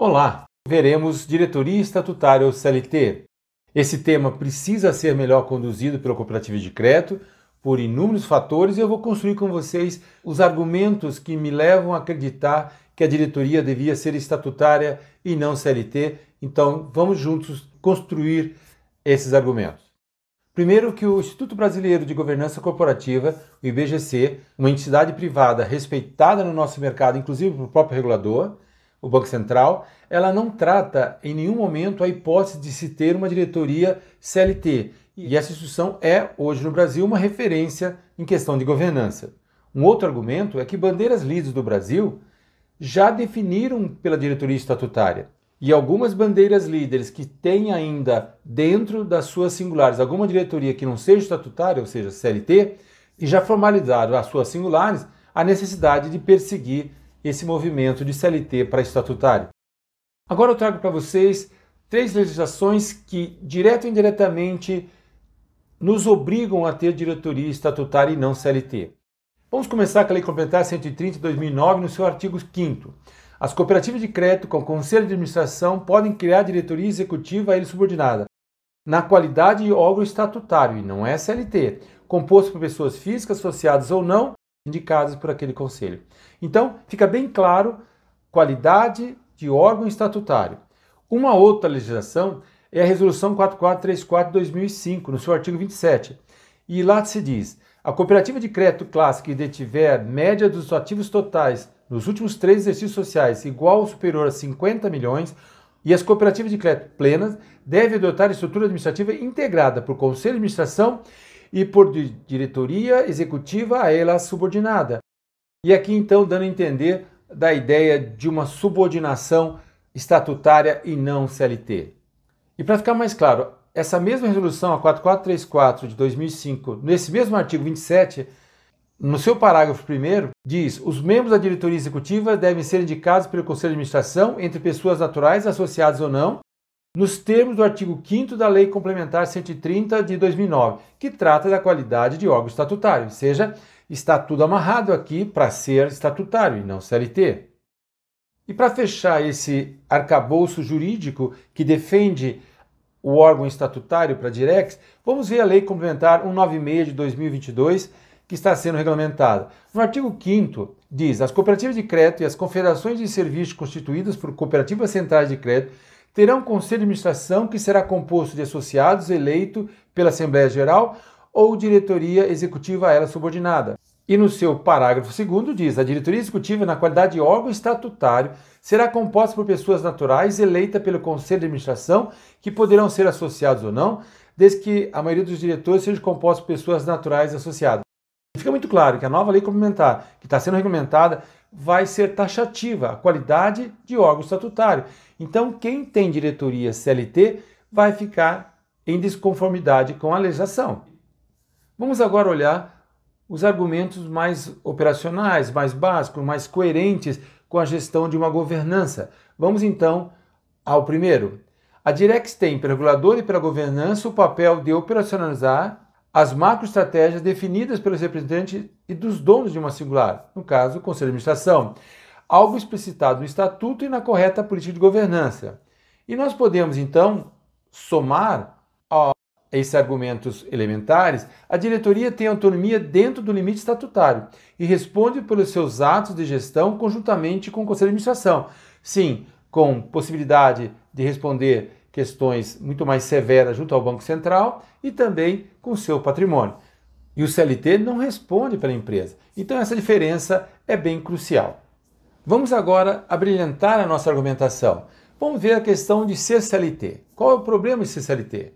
Olá, veremos diretoria estatutária ou CLT. Esse tema precisa ser melhor conduzido pela cooperativa de crédito por inúmeros fatores e eu vou construir com vocês os argumentos que me levam a acreditar que a diretoria devia ser estatutária e não CLT. Então, vamos juntos construir esses argumentos. Primeiro, que o Instituto Brasileiro de Governança Corporativa, o IBGC, uma entidade privada respeitada no nosso mercado, inclusive pelo próprio regulador, o Banco Central, ela não trata em nenhum momento a hipótese de se ter uma diretoria CLT. E essa instituição é, hoje no Brasil, uma referência em questão de governança. Um outro argumento é que bandeiras líderes do Brasil já definiram pela diretoria estatutária. E algumas bandeiras líderes que têm ainda dentro das suas singulares alguma diretoria que não seja estatutária, ou seja, CLT, e já formalizaram as suas singulares a necessidade de perseguir esse movimento de CLT para estatutário. Agora eu trago para vocês três legislações que, direto ou indiretamente, nos obrigam a ter diretoria estatutária e não CLT. Vamos começar com a Lei Complementar 130 de 2009, no seu artigo 5 as cooperativas de crédito com conselho de administração podem criar diretoria executiva a ele subordinada, na qualidade de órgão estatutário, e não é SLT, composto por pessoas físicas, associadas ou não, indicadas por aquele conselho. Então, fica bem claro qualidade de órgão estatutário. Uma outra legislação é a Resolução 4434 de 2005, no seu artigo 27. E lá se diz: a cooperativa de crédito clássico que detiver média dos ativos totais nos últimos três exercícios sociais igual ou superior a 50 milhões e as cooperativas de crédito plenas devem adotar estrutura administrativa integrada por conselho de administração e por diretoria executiva a ela subordinada. E aqui então dando a entender da ideia de uma subordinação estatutária e não CLT. E para ficar mais claro, essa mesma resolução, a 4434 de 2005, nesse mesmo artigo 27, no seu parágrafo primeiro, diz: os membros da diretoria executiva devem ser indicados pelo Conselho de Administração entre pessoas naturais, associadas ou não, nos termos do artigo 5 da Lei Complementar 130 de 2009, que trata da qualidade de órgão estatutário, ou seja, está tudo amarrado aqui para ser estatutário e não CLT. E para fechar esse arcabouço jurídico que defende o órgão estatutário para a Direx, vamos ver a Lei Complementar 196 de 2022 que está sendo regulamentada. No artigo 5 diz: as cooperativas de crédito e as confederações de serviços constituídas por cooperativas centrais de crédito terão um conselho de administração que será composto de associados eleito pela Assembleia Geral ou diretoria executiva a ela subordinada. E no seu parágrafo 2 diz: a diretoria executiva, na qualidade de órgão estatutário, será composta por pessoas naturais eleitas pelo conselho de administração, que poderão ser associados ou não, desde que a maioria dos diretores seja composta por pessoas naturais associadas. Fica muito claro que a nova lei complementar, que está sendo regulamentada, vai ser taxativa a qualidade de órgão estatutário. Então, quem tem diretoria CLT vai ficar em desconformidade com a legislação. Vamos agora olhar os argumentos mais operacionais, mais básicos, mais coerentes com a gestão de uma governança. Vamos então ao primeiro. A Direx tem, pelo regulador e pela governança, o papel de operacionalizar as macroestratégias definidas pelos representantes e dos donos de uma singular, no caso, o Conselho de Administração, algo explicitado no Estatuto e na correta política de governança. E nós podemos, então, somar a esses argumentos elementares, a diretoria tem autonomia dentro do limite estatutário e responde pelos seus atos de gestão conjuntamente com o Conselho de Administração. Sim, com possibilidade de responder questões muito mais severas junto ao Banco Central e também com seu patrimônio. E o CLT não responde pela empresa. Então essa diferença é bem crucial. Vamos agora abrilhantar a nossa argumentação. Vamos ver a questão de ser CLT. Qual é o problema de ser CLT?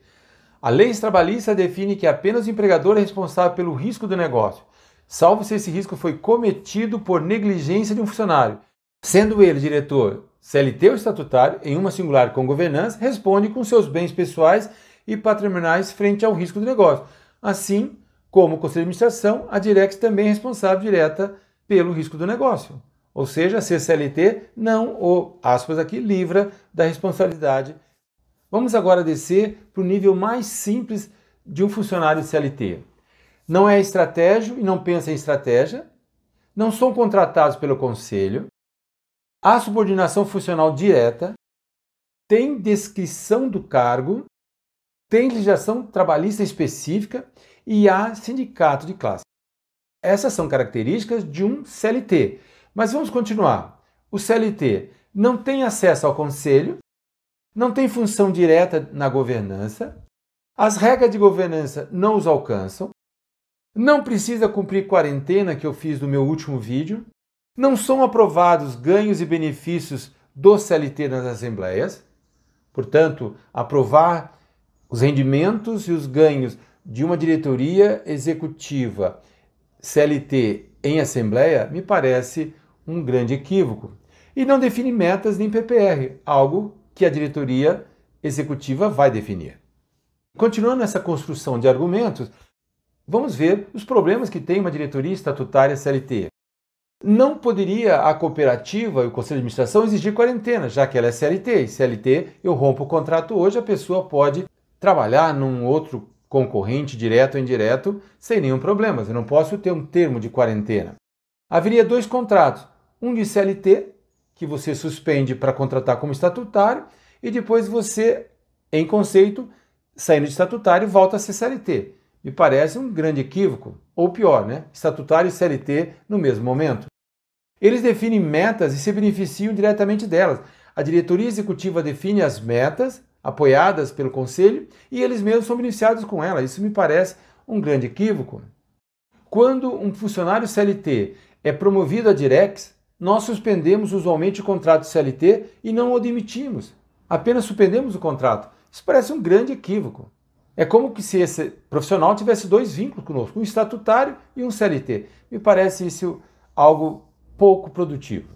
A lei trabalhista define que apenas o empregador é responsável pelo risco do negócio, salvo se esse risco foi cometido por negligência de um funcionário, sendo ele diretor CLT ou estatutário, em uma singular com governança, responde com seus bens pessoais e patrimoniais frente ao risco do negócio. Assim como o Conselho de Administração, a Direx também é responsável direta pelo risco do negócio. Ou seja, a CCLT não o, aspas aqui, livra da responsabilidade. Vamos agora descer para o nível mais simples de um funcionário CLT. Não é estratégia e não pensa em estratégia, não são contratados pelo conselho, há subordinação funcional direta, tem descrição do cargo, tem legislação trabalhista específica e há sindicato de classe. Essas são características de um CLT. Mas vamos continuar. O CLT não tem acesso ao conselho, não tem função direta na governança, as regras de governança não os alcançam, não precisa cumprir quarentena que eu fiz no meu último vídeo, não são aprovados ganhos e benefícios do CLT nas assembleias, portanto, aprovar os rendimentos e os ganhos de uma diretoria executiva CLT em assembleia me parece um grande equívoco. E não define metas nem PPR, algo que a diretoria executiva vai definir. Continuando essa construção de argumentos, vamos ver os problemas que tem uma diretoria estatutária CLT. Não poderia a cooperativa e o conselho de administração exigir quarentena, já que ela é CLT. E CLT, eu rompo o contrato hoje, a pessoa pode trabalhar num outro concorrente, direto ou indireto, sem nenhum problema. Eu não posso ter um termo de quarentena. Haveria dois contratos: um de CLT, que você suspende para contratar como estatutário, e depois você, em conceito, saindo de estatutário, volta a ser CLT. Me parece um grande equívoco, ou pior, né? Estatutário e CLT no mesmo momento. Eles definem metas e se beneficiam diretamente delas. A diretoria executiva define as metas, apoiadas pelo conselho, e eles mesmos são beneficiados com ela. Isso me parece um grande equívoco. Quando um funcionário CLT é promovido a Direx, nós suspendemos usualmente o contrato CLT e não o demitimos. Apenas suspendemos o contrato. Isso parece um grande equívoco. É como se esse profissional tivesse dois vínculos conosco, um estatutário e um CLT. Me parece isso algo pouco produtivo.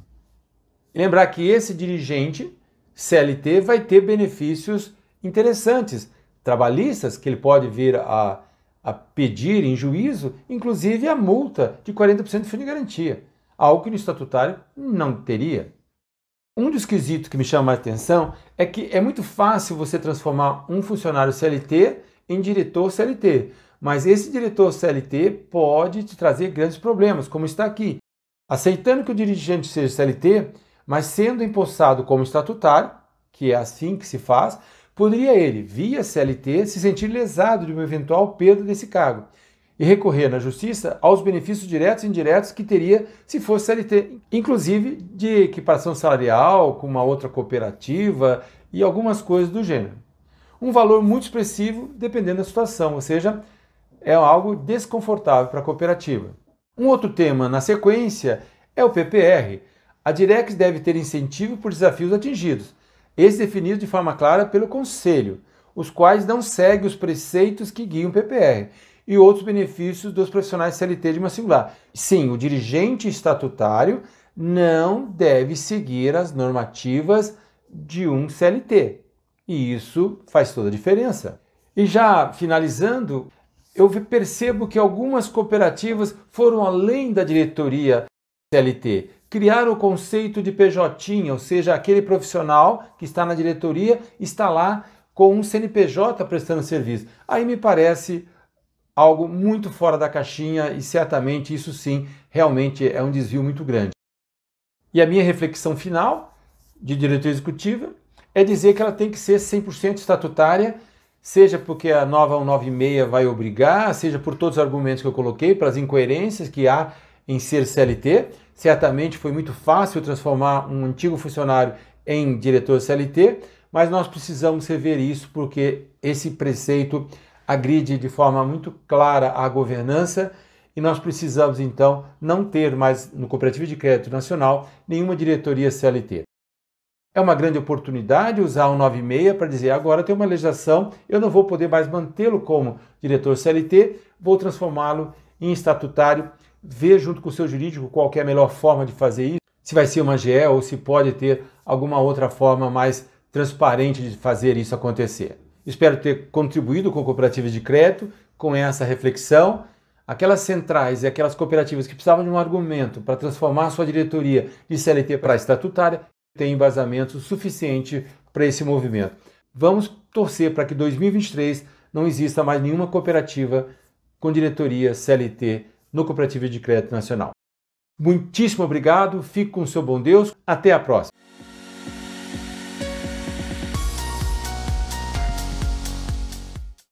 Lembrar que esse dirigente CLT vai ter benefícios interessantes, trabalhistas, que ele pode vir a, a pedir em juízo, inclusive a multa de 40% de fundo de garantia, algo que no estatutário não teria. Um dos quesitos que me chama a atenção é que é muito fácil você transformar um funcionário CLT em diretor CLT, mas esse diretor CLT pode te trazer grandes problemas, como está aqui. Aceitando que o dirigente seja CLT, mas sendo empossado como estatutário, que é assim que se faz, poderia ele, via CLT, se sentir lesado de uma eventual perda desse cargo e recorrer na justiça aos benefícios diretos e indiretos que teria se fosse CLT, inclusive de equiparação salarial com uma outra cooperativa e algumas coisas do gênero. Um valor muito expressivo dependendo da situação, ou seja, é algo desconfortável para a cooperativa. Um outro tema na sequência é o PPR. A Direx deve ter incentivo por desafios atingidos, esse definido de forma clara pelo Conselho, os quais não seguem os preceitos que guiam o PPR e outros benefícios dos profissionais CLT de uma singular. Sim, o dirigente estatutário não deve seguir as normativas de um CLT. E isso faz toda a diferença. E já finalizando, eu percebo que algumas cooperativas foram além da diretoria CLT. Criaram o conceito de PJ, ou seja, aquele profissional que está na diretoria está lá com um CNPJ prestando serviço. Aí me parece algo muito fora da caixinha e certamente isso sim realmente é um desvio muito grande. E a minha reflexão final de diretoria executiva é dizer que ela tem que ser 100% estatutária, seja porque a nova 196 vai obrigar, seja por todos os argumentos que eu coloquei, pelas incoerências que há em ser CLT. Certamente foi muito fácil transformar um antigo funcionário em diretor CLT, mas nós precisamos rever isso porque esse preceito agride de forma muito clara a governança e nós precisamos então não ter mais no Cooperativo de Crédito Nacional nenhuma diretoria CLT. É uma grande oportunidade usar o 96 para dizer agora tem uma legislação, eu não vou poder mais mantê-lo como diretor CLT, vou transformá-lo em estatutário, ver junto com o seu jurídico qual é a melhor forma de fazer isso, se vai ser uma GE ou se pode ter alguma outra forma mais transparente de fazer isso acontecer. Espero ter contribuído com cooperativas de crédito com essa reflexão. Aquelas centrais e aquelas cooperativas que precisavam de um argumento para transformar sua diretoria de CLT para estatutária têm embasamento suficiente para esse movimento. Vamos torcer para que 2023 não exista mais nenhuma cooperativa com diretoria CLT no Cooperativo de Crédito Nacional. Muitíssimo obrigado, fique com o seu bom Deus, até a próxima.